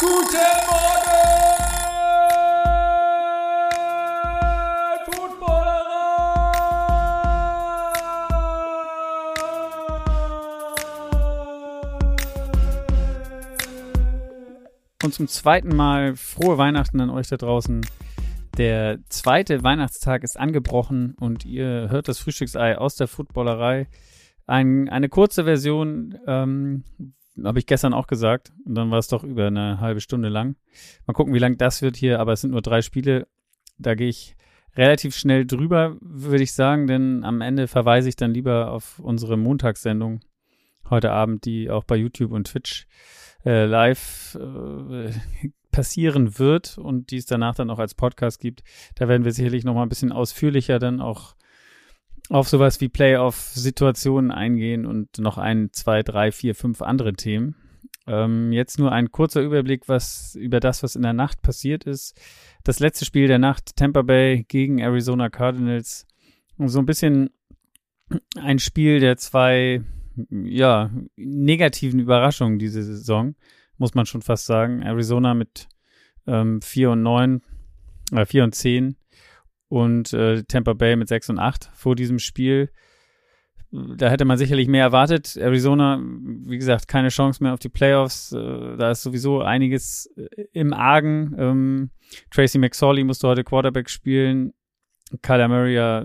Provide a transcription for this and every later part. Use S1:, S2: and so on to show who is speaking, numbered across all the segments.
S1: Guten Morgen,
S2: Und zum zweiten Mal frohe Weihnachten an euch da draußen. Der zweite Weihnachtstag ist angebrochen und ihr hört das Frühstücksei aus der Footballerei. Ein, eine kurze Version, ähm, habe ich gestern auch gesagt. Und dann war es doch über eine halbe Stunde lang. Mal gucken, wie lang das wird hier. Aber es sind nur drei Spiele. Da gehe ich relativ schnell drüber, würde ich sagen. Denn am Ende verweise ich dann lieber auf unsere Montagssendung heute Abend, die auch bei YouTube und Twitch äh, live äh, passieren wird und die es danach dann auch als Podcast gibt. Da werden wir sicherlich noch mal ein bisschen ausführlicher dann auch auf sowas wie Playoff-Situationen eingehen und noch ein, zwei, drei, vier, fünf andere Themen. Ähm, jetzt nur ein kurzer Überblick was über das, was in der Nacht passiert ist. Das letzte Spiel der Nacht, Tampa Bay gegen Arizona Cardinals. So ein bisschen ein Spiel der zwei, ja, negativen Überraschungen diese Saison, muss man schon fast sagen. Arizona mit ähm, 4 und 9, äh, 4 und 10 und äh, Tampa Bay mit 6 und 8 vor diesem Spiel. Da hätte man sicherlich mehr erwartet. Arizona, wie gesagt, keine Chance mehr auf die Playoffs. Äh, da ist sowieso einiges äh, im Argen. Ähm, Tracy McSorley musste heute Quarterback spielen. Kyler Murray ja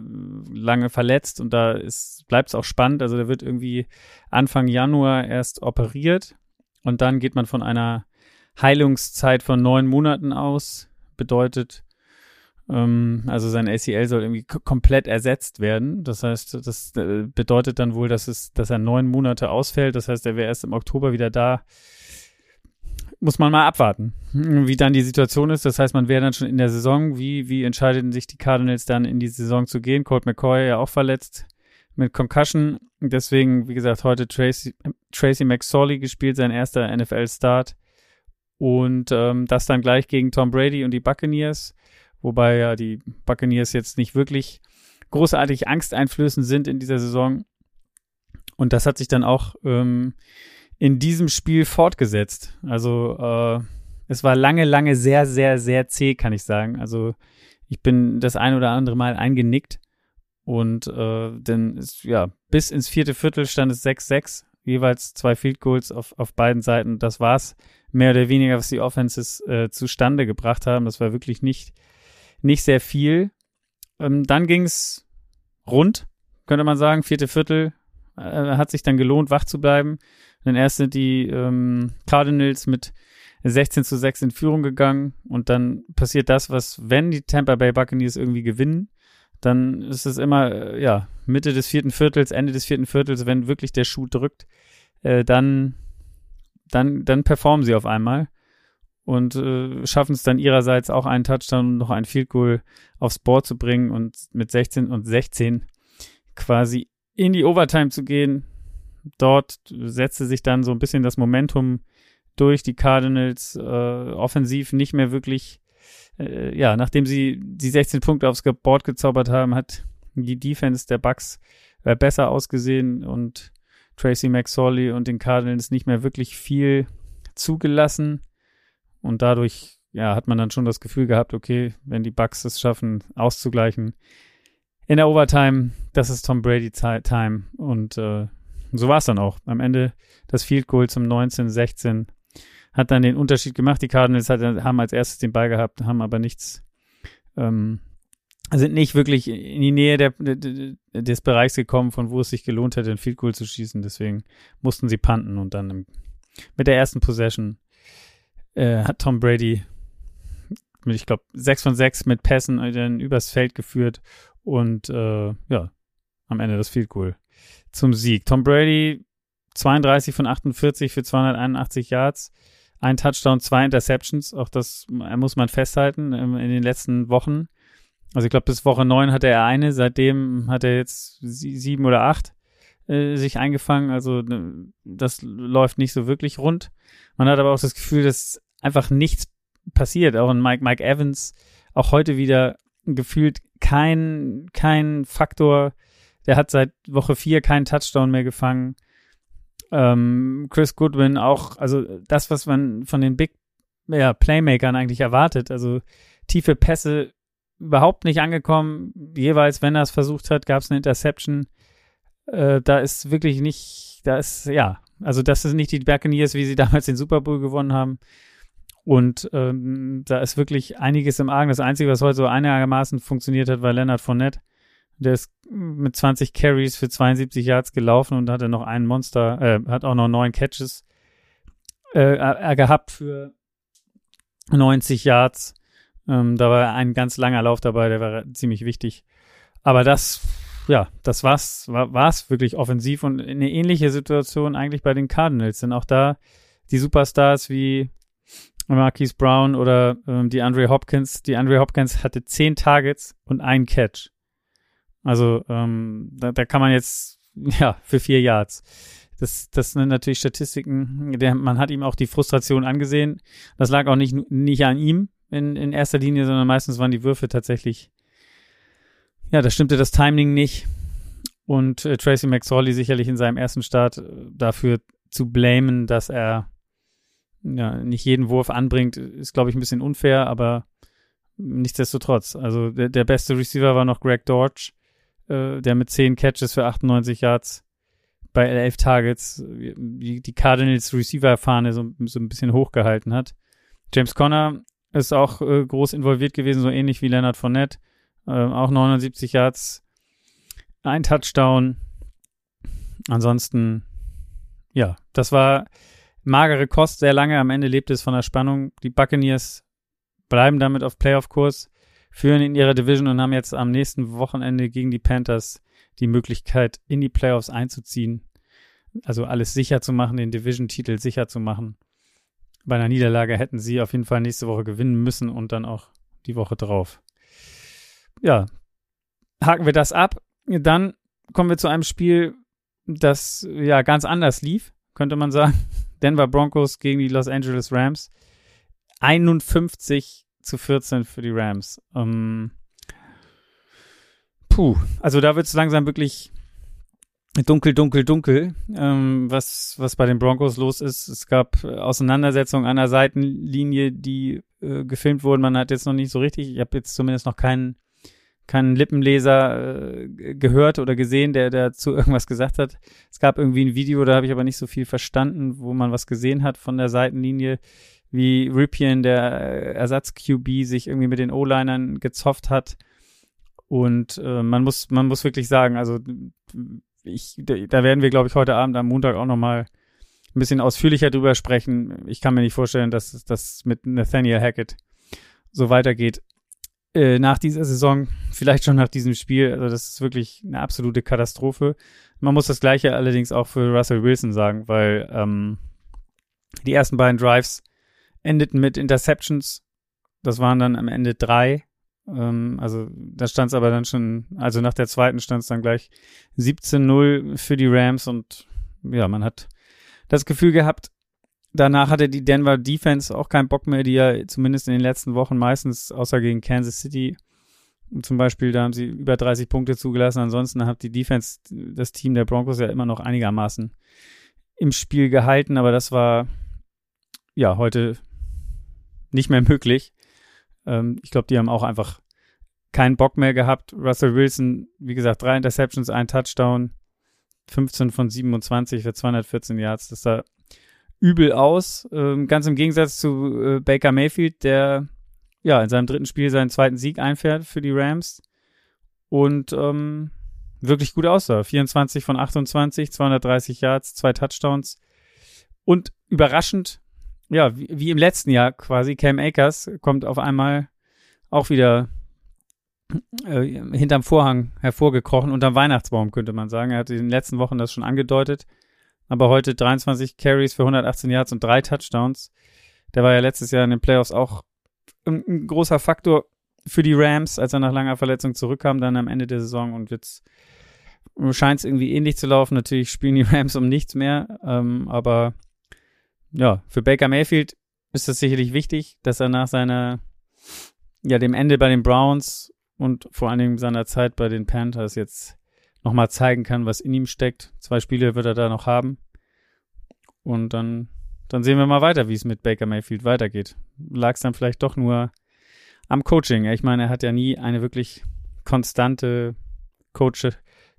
S2: lange verletzt und da bleibt es auch spannend. Also der wird irgendwie Anfang Januar erst operiert und dann geht man von einer Heilungszeit von neun Monaten aus. Bedeutet, also sein ACL soll irgendwie komplett ersetzt werden. Das heißt, das äh, bedeutet dann wohl, dass es, dass er neun Monate ausfällt. Das heißt, er wäre erst im Oktober wieder da. Muss man mal abwarten, wie dann die Situation ist. Das heißt, man wäre dann schon in der Saison. Wie, wie entscheiden sich die Cardinals dann in die Saison zu gehen? Colt McCoy ja auch verletzt mit Concussion. Deswegen, wie gesagt, heute Tracy, Tracy McSorley gespielt, sein erster NFL-Start. Und ähm, das dann gleich gegen Tom Brady und die Buccaneers wobei ja die Buccaneers jetzt nicht wirklich großartig angsteinflößend sind in dieser Saison. Und das hat sich dann auch ähm, in diesem Spiel fortgesetzt. Also äh, es war lange, lange sehr, sehr, sehr zäh, kann ich sagen. Also ich bin das ein oder andere Mal eingenickt. Und äh, denn ist, ja, bis ins vierte Viertel stand es 6-6, jeweils zwei Field Goals auf, auf beiden Seiten. Das war's mehr oder weniger, was die Offenses äh, zustande gebracht haben. Das war wirklich nicht nicht sehr viel. Ähm, dann ging's rund, könnte man sagen. Vierte Viertel äh, hat sich dann gelohnt, wach zu bleiben. Dann erst sind die ähm, Cardinals mit 16 zu 6 in Führung gegangen und dann passiert das, was, wenn die Tampa Bay Buccaneers irgendwie gewinnen, dann ist es immer, äh, ja, Mitte des vierten Viertels, Ende des vierten Viertels, wenn wirklich der Schuh drückt, äh, dann, dann, dann performen sie auf einmal und äh, schaffen es dann ihrerseits auch einen Touchdown und noch ein Field Goal aufs Board zu bringen und mit 16 und 16 quasi in die Overtime zu gehen. Dort setzte sich dann so ein bisschen das Momentum durch die Cardinals äh, offensiv nicht mehr wirklich, äh, ja, nachdem sie die 16 Punkte aufs Board gezaubert haben, hat die Defense der Bucks äh, besser ausgesehen und Tracy McSorley und den Cardinals nicht mehr wirklich viel zugelassen. Und dadurch, ja, hat man dann schon das Gefühl gehabt, okay, wenn die Bucks es schaffen, auszugleichen in der Overtime, das ist Tom Brady Time. Und äh, so war es dann auch. Am Ende das Field Goal zum 19-16 hat dann den Unterschied gemacht. Die Cardinals hat, haben als erstes den Ball gehabt, haben aber nichts, ähm, sind nicht wirklich in die Nähe der, des Bereichs gekommen, von wo es sich gelohnt hätte, ein Field Goal zu schießen. Deswegen mussten sie panten und dann mit der ersten Possession äh, hat Tom Brady mit, ich glaube, 6 von 6 mit Pässen dann übers Feld geführt und äh, ja, am Ende das Field Goal zum Sieg. Tom Brady 32 von 48 für 281 Yards, ein Touchdown, zwei Interceptions, auch das muss man festhalten ähm, in den letzten Wochen. Also ich glaube, bis Woche 9 hatte er eine, seitdem hat er jetzt sieben oder acht äh, sich eingefangen. Also ne, das läuft nicht so wirklich rund. Man hat aber auch das Gefühl, dass einfach nichts passiert. Auch in Mike, Mike Evans, auch heute wieder gefühlt kein, kein Faktor. Der hat seit Woche vier keinen Touchdown mehr gefangen. Ähm, Chris Goodwin auch, also das, was man von den Big ja, Playmakern eigentlich erwartet. Also tiefe Pässe überhaupt nicht angekommen. Jeweils, wenn er es versucht hat, gab es eine Interception. Äh, da ist wirklich nicht, da ist, ja, also das sind nicht die Buccaneers, wie sie damals den Super Bowl gewonnen haben. Und ähm, da ist wirklich einiges im Argen. Das Einzige, was heute so einigermaßen funktioniert hat, war Leonard Fournette. Der ist mit 20 Carries für 72 Yards gelaufen und hatte noch einen Monster, äh, hat auch noch neun Catches äh, er gehabt für 90 Yards. Ähm, da war ein ganz langer Lauf dabei, der war ziemlich wichtig. Aber das, ja, das war's, war, war's wirklich offensiv und eine ähnliche Situation eigentlich bei den Cardinals. Denn auch da die Superstars wie Marquise Brown oder ähm, die Andre Hopkins. Die Andre Hopkins hatte zehn Targets und einen Catch. Also ähm, da, da kann man jetzt, ja, für vier Yards. Das, das sind natürlich Statistiken. Der, man hat ihm auch die Frustration angesehen. Das lag auch nicht, nicht an ihm in, in erster Linie, sondern meistens waren die Würfe tatsächlich, ja, da stimmte das Timing nicht. Und äh, Tracy McSorley sicherlich in seinem ersten Start äh, dafür zu blamen, dass er ja, nicht jeden Wurf anbringt, ist, glaube ich, ein bisschen unfair, aber nichtsdestotrotz. Also der, der beste Receiver war noch Greg Dortch, äh, der mit 10 Catches für 98 Yards bei 11 Targets die, die Cardinals Receiver-Fahne so, so ein bisschen hochgehalten hat. James Conner ist auch äh, groß involviert gewesen, so ähnlich wie Leonard Fournette. Äh, auch 79 Yards, ein Touchdown. Ansonsten, ja, das war magere Kost sehr lange. Am Ende lebte es von der Spannung. Die Buccaneers bleiben damit auf Playoff-Kurs, führen in ihrer Division und haben jetzt am nächsten Wochenende gegen die Panthers die Möglichkeit, in die Playoffs einzuziehen. Also alles sicher zu machen, den Division-Titel sicher zu machen. Bei einer Niederlage hätten sie auf jeden Fall nächste Woche gewinnen müssen und dann auch die Woche drauf. Ja, haken wir das ab. Dann kommen wir zu einem Spiel, das ja ganz anders lief, könnte man sagen. Denver Broncos gegen die Los Angeles Rams. 51 zu 14 für die Rams. Ähm, puh, also da wird es langsam wirklich dunkel, dunkel, dunkel, ähm, was, was bei den Broncos los ist. Es gab Auseinandersetzungen an der Seitenlinie, die äh, gefilmt wurden. Man hat jetzt noch nicht so richtig, ich habe jetzt zumindest noch keinen keinen Lippenleser äh, gehört oder gesehen, der dazu irgendwas gesagt hat. Es gab irgendwie ein Video, da habe ich aber nicht so viel verstanden, wo man was gesehen hat von der Seitenlinie, wie Ripien, der Ersatz-QB, sich irgendwie mit den O-Linern gezofft hat. Und äh, man muss, man muss wirklich sagen, also ich, da werden wir, glaube ich, heute Abend am Montag auch nochmal ein bisschen ausführlicher drüber sprechen. Ich kann mir nicht vorstellen, dass das mit Nathaniel Hackett so weitergeht. Äh, nach dieser Saison, vielleicht schon nach diesem Spiel. Also das ist wirklich eine absolute Katastrophe. Man muss das Gleiche allerdings auch für Russell Wilson sagen, weil ähm, die ersten beiden Drives endeten mit Interceptions. Das waren dann am Ende drei. Ähm, also da stand es aber dann schon, also nach der zweiten stand es dann gleich 17-0 für die Rams und ja, man hat das Gefühl gehabt, danach hatte die Denver Defense auch keinen Bock mehr, die ja zumindest in den letzten Wochen meistens, außer gegen Kansas City, zum Beispiel, da haben sie über 30 Punkte zugelassen. Ansonsten hat die Defense das Team der Broncos ja immer noch einigermaßen im Spiel gehalten, aber das war ja heute nicht mehr möglich. Ähm, ich glaube, die haben auch einfach keinen Bock mehr gehabt. Russell Wilson, wie gesagt, drei Interceptions, ein Touchdown, 15 von 27 für 214 Yards. Das sah übel aus. Ähm, ganz im Gegensatz zu äh, Baker Mayfield, der ja in seinem dritten Spiel seinen zweiten Sieg einfährt für die Rams und ähm, wirklich gut aussah. 24 von 28, 230 Yards, zwei Touchdowns und überraschend, ja, wie, wie im letzten Jahr quasi, Cam Akers kommt auf einmal auch wieder äh, hinterm Vorhang hervorgekrochen, unterm Weihnachtsbaum, könnte man sagen. Er hatte in den letzten Wochen das schon angedeutet aber heute 23 Carries für 118 Yards und drei Touchdowns. Der war ja letztes Jahr in den Playoffs auch ein, großer Faktor für die Rams, als er nach langer Verletzung zurückkam, dann am Ende der Saison und jetzt scheint es irgendwie ähnlich zu laufen. Natürlich spielen die Rams um nichts mehr, ähm, aber ja, für Baker Mayfield ist es sicherlich wichtig, dass er nach seiner, ja, dem Ende bei den Browns und vor allen Dingen seiner Zeit bei den Panthers jetzt nochmal zeigen kann, was in ihm steckt. Zwei Spiele wird er da noch haben. Und dann, dann sehen wir mal weiter, wie es mit Baker Mayfield weitergeht. Lag es dann vielleicht doch nur am Coaching. Ich meine, er hat ja nie eine wirklich konstante Coach,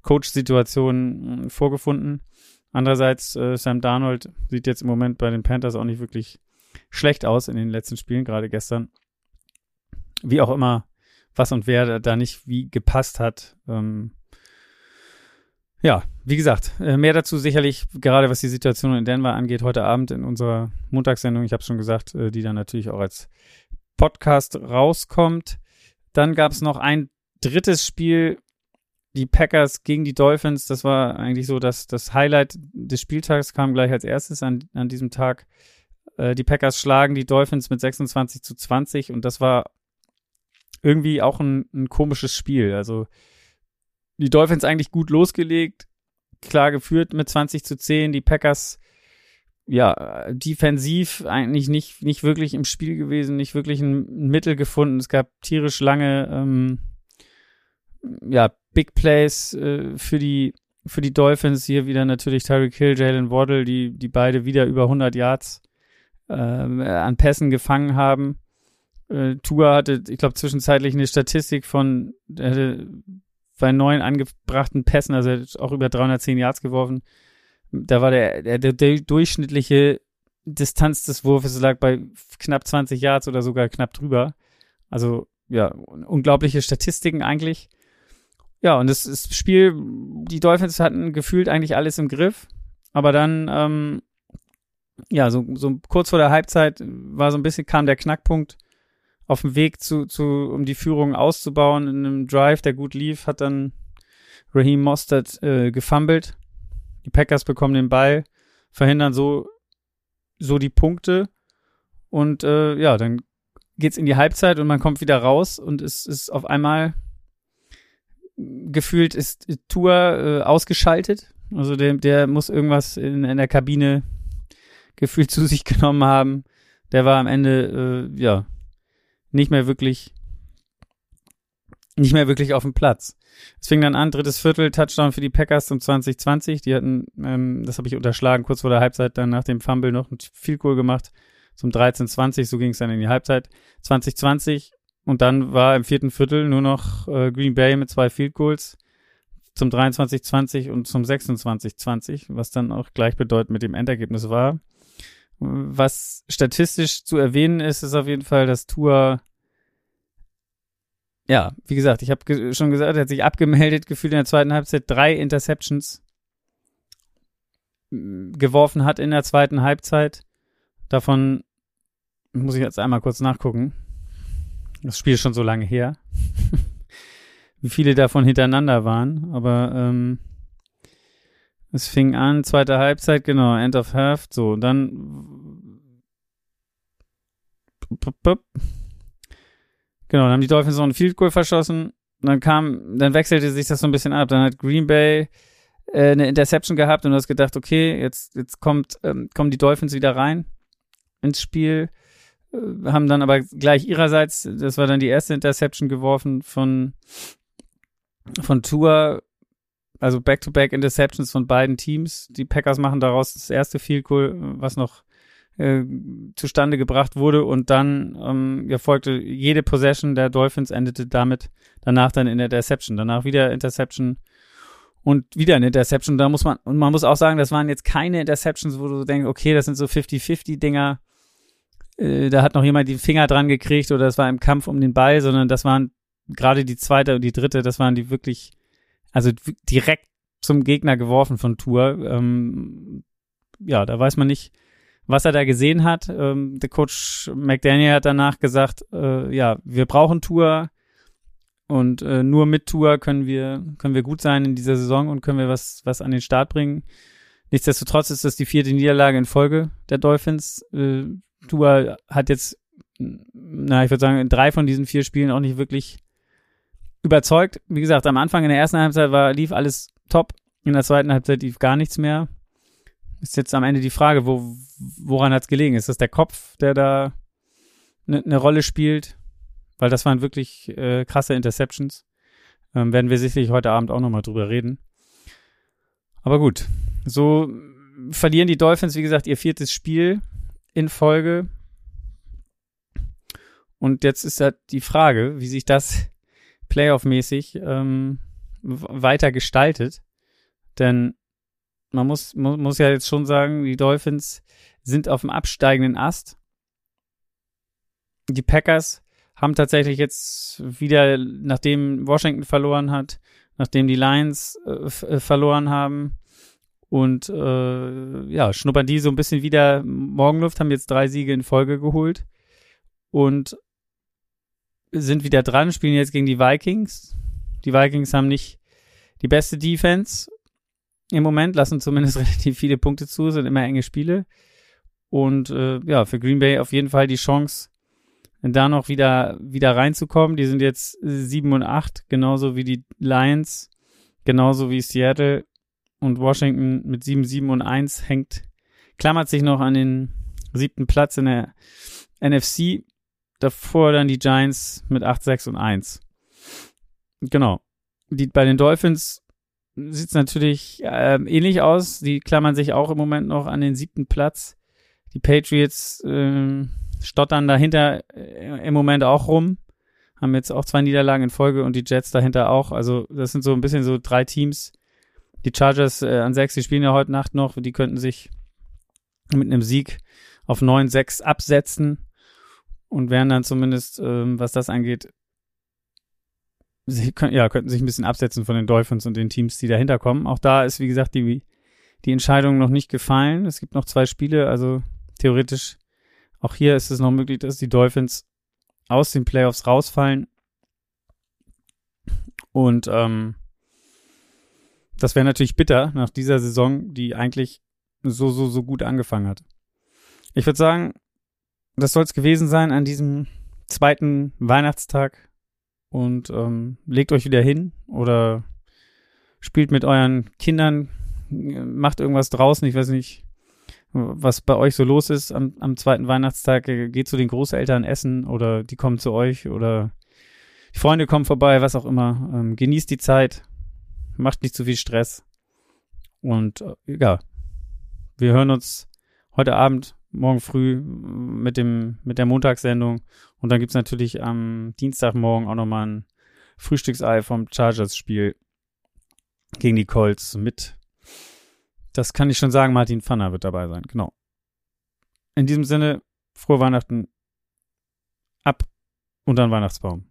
S2: Coach-Situation hm, vorgefunden. Andererseits, äh, Sam Darnold sieht jetzt im Moment bei den Panthers auch nicht wirklich schlecht aus in den letzten Spielen, gerade gestern. Wie auch immer, was und wer da nicht wie gepasst hat. Ähm, ja, wie gesagt, äh, mehr dazu sicherlich, gerade was die Situation in Denver angeht, heute Abend in unserer Montagssendung. Ich habe schon gesagt, äh, die dann natürlich auch als Podcast rauskommt. Dann gab es noch ein drittes Spiel, die Packers gegen die Dolphins. Das war eigentlich so, dass das Highlight des Spieltags kam gleich als erstes an, an diesem Tag. Äh, die Packers schlagen die Dolphins mit 26 zu 20 und das war irgendwie auch ein, ein komisches Spiel. Also die Dolphins eigentlich gut losgelegt, klar geführt mit 20 zu 10. Die Packers, ja, defensiv eigentlich nicht, nicht wirklich im Spiel gewesen, nicht wirklich ein Mittel gefunden. Es gab tierisch lange, ähm, ja, Big Plays äh, für die für die Dolphins hier wieder natürlich Tyreek Hill, Jalen Waddle, die die beide wieder über 100 Yards äh, an Pässen gefangen haben. Äh, Tua hatte, ich glaube, zwischenzeitlich eine Statistik von, er hatte bei neun angebrachten Pässen, also er hat auch über 310 Yards geworfen. Da war der, der, der, durchschnittliche Distanz des Wurfes lag bei knapp 20 Yards oder sogar knapp drüber. Also, ja, unglaubliche Statistiken eigentlich. Ja, und das, das Spiel, die Dolphins hatten gefühlt eigentlich alles im Griff. Aber dann, ähm, ja, so, so kurz vor der Halbzeit war so ein bisschen, kam der Knackpunkt auf dem Weg zu, zu, um die Führung auszubauen in einem Drive, der gut lief, hat dann Raheem Mostert äh, gefummelt. Die Packers bekommen den Ball, verhindern so, so die Punkte und äh, ja, dann geht's in die Halbzeit und man kommt wieder raus und es ist auf einmal gefühlt ist Tour äh, ausgeschaltet. Also der, der muss irgendwas in, in der Kabine gefühlt zu sich genommen haben. Der war am Ende, äh, ja, nicht mehr wirklich, nicht mehr wirklich auf dem Platz. Es fing dann an, drittes Viertel, Touchdown für die Packers zum 2020. Die hatten, ähm, das habe ich unterschlagen, kurz vor der Halbzeit dann nach dem Fumble noch ein Field Goal gemacht zum 13-20, so ging es dann in die Halbzeit. 2020 und dann war im vierten Viertel nur noch äh, Green Bay mit zwei Field Goals zum 23-20 und zum 26-20, was dann auch gleichbedeutend mit dem Endergebnis war. Was statistisch zu erwähnen ist, ist auf jeden Fall, dass Tour ja, wie gesagt, ich habe ge schon gesagt, er hat sich abgemeldet, gefühlt in der zweiten Halbzeit drei Interceptions geworfen hat in der zweiten Halbzeit. Davon muss ich jetzt einmal kurz nachgucken. Das Spiel ist schon so lange her. wie viele davon hintereinander waren, aber ähm, es fing an, zweite Halbzeit, genau, End of Half, so, und dann genau, dann haben die Dolphins noch ein Field Goal verschossen, dann kam, dann wechselte sich das so ein bisschen ab, dann hat Green Bay äh, eine Interception gehabt und du hast gedacht, okay, jetzt, jetzt kommt, ähm, kommen die Dolphins wieder rein ins Spiel, äh, haben dann aber gleich ihrerseits, das war dann die erste Interception geworfen von, von Tour, also Back-to-Back Interceptions von beiden Teams. Die Packers machen daraus das erste Field Goal, was noch äh, zustande gebracht wurde und dann ähm, ja, jede Possession der Dolphins endete damit danach dann in der Interception, danach wieder Interception und wieder eine Interception. Da muss man und man muss auch sagen, das waren jetzt keine Interceptions, wo du denkst, okay, das sind so 50-50 Dinger. Äh, da hat noch jemand die Finger dran gekriegt oder das war im Kampf um den Ball, sondern das waren gerade die zweite und die dritte, das waren die wirklich also direkt zum Gegner geworfen von Tour. Ähm, ja, da weiß man nicht, was er da gesehen hat. Ähm, der Coach McDaniel hat danach gesagt, äh, ja, wir brauchen Tour und äh, nur mit Tour können wir können wir gut sein in dieser Saison und können wir was was an den Start bringen. Nichtsdestotrotz ist das die vierte Niederlage in Folge der Dolphins. Äh, Tour hat jetzt, na, ich würde sagen, in drei von diesen vier Spielen auch nicht wirklich überzeugt. Wie gesagt, am Anfang in der ersten Halbzeit war, lief alles top. In der zweiten Halbzeit lief gar nichts mehr. Ist jetzt am Ende die Frage, wo, woran hat es gelegen? Ist das der Kopf, der da eine ne Rolle spielt? Weil das waren wirklich äh, krasse Interceptions. Ähm, werden wir sicherlich heute Abend auch nochmal drüber reden. Aber gut, so verlieren die Dolphins, wie gesagt, ihr viertes Spiel in Folge. Und jetzt ist ja die Frage, wie sich das Playoff-mäßig ähm, weiter gestaltet. Denn man muss, muss, muss ja jetzt schon sagen, die Dolphins sind auf dem absteigenden Ast. Die Packers haben tatsächlich jetzt wieder, nachdem Washington verloren hat, nachdem die Lions äh, äh verloren haben und äh, ja, schnuppern die so ein bisschen wieder Morgenluft, haben jetzt drei Siege in Folge geholt und sind wieder dran, spielen jetzt gegen die Vikings. Die Vikings haben nicht die beste Defense im Moment, lassen zumindest relativ viele Punkte zu, sind immer enge Spiele. Und äh, ja, für Green Bay auf jeden Fall die Chance, da noch wieder, wieder reinzukommen. Die sind jetzt 7 und 8, genauso wie die Lions, genauso wie Seattle und Washington mit 7, 7 und 1 hängt, klammert sich noch an den siebten Platz in der NFC. Davor dann die Giants mit 8, 6 und 1. Genau. Die, bei den Dolphins sieht es natürlich äh, ähnlich aus. Die klammern sich auch im Moment noch an den siebten Platz. Die Patriots äh, stottern dahinter äh, im Moment auch rum. Haben jetzt auch zwei Niederlagen in Folge und die Jets dahinter auch. Also das sind so ein bisschen so drei Teams. Die Chargers äh, an sechs, die spielen ja heute Nacht noch. Die könnten sich mit einem Sieg auf 9-6 absetzen und wären dann zumindest, ähm, was das angeht, sie können, ja, könnten sich ein bisschen absetzen von den Dolphins und den Teams, die dahinter kommen. Auch da ist, wie gesagt, die, die Entscheidung noch nicht gefallen. Es gibt noch zwei Spiele, also theoretisch auch hier ist es noch möglich, dass die Dolphins aus den Playoffs rausfallen. Und ähm, das wäre natürlich bitter nach dieser Saison, die eigentlich so, so, so gut angefangen hat. Ich würde sagen, das soll es gewesen sein an diesem zweiten Weihnachtstag. Und ähm, legt euch wieder hin oder spielt mit euren Kindern, macht irgendwas draußen. Ich weiß nicht, was bei euch so los ist am, am zweiten Weihnachtstag. Geht zu den Großeltern essen oder die kommen zu euch oder die Freunde kommen vorbei, was auch immer. Ähm, genießt die Zeit, macht nicht zu viel Stress. Und äh, ja, wir hören uns heute Abend, morgen früh mit dem mit der Montagssendung und dann gibt's natürlich am Dienstagmorgen auch nochmal ein Frühstücksei vom Chargers-Spiel gegen die Colts mit das kann ich schon sagen, Martin Pfanner wird dabei sein, genau. In diesem Sinne, frohe Weihnachten ab unter den Weihnachtsbaum.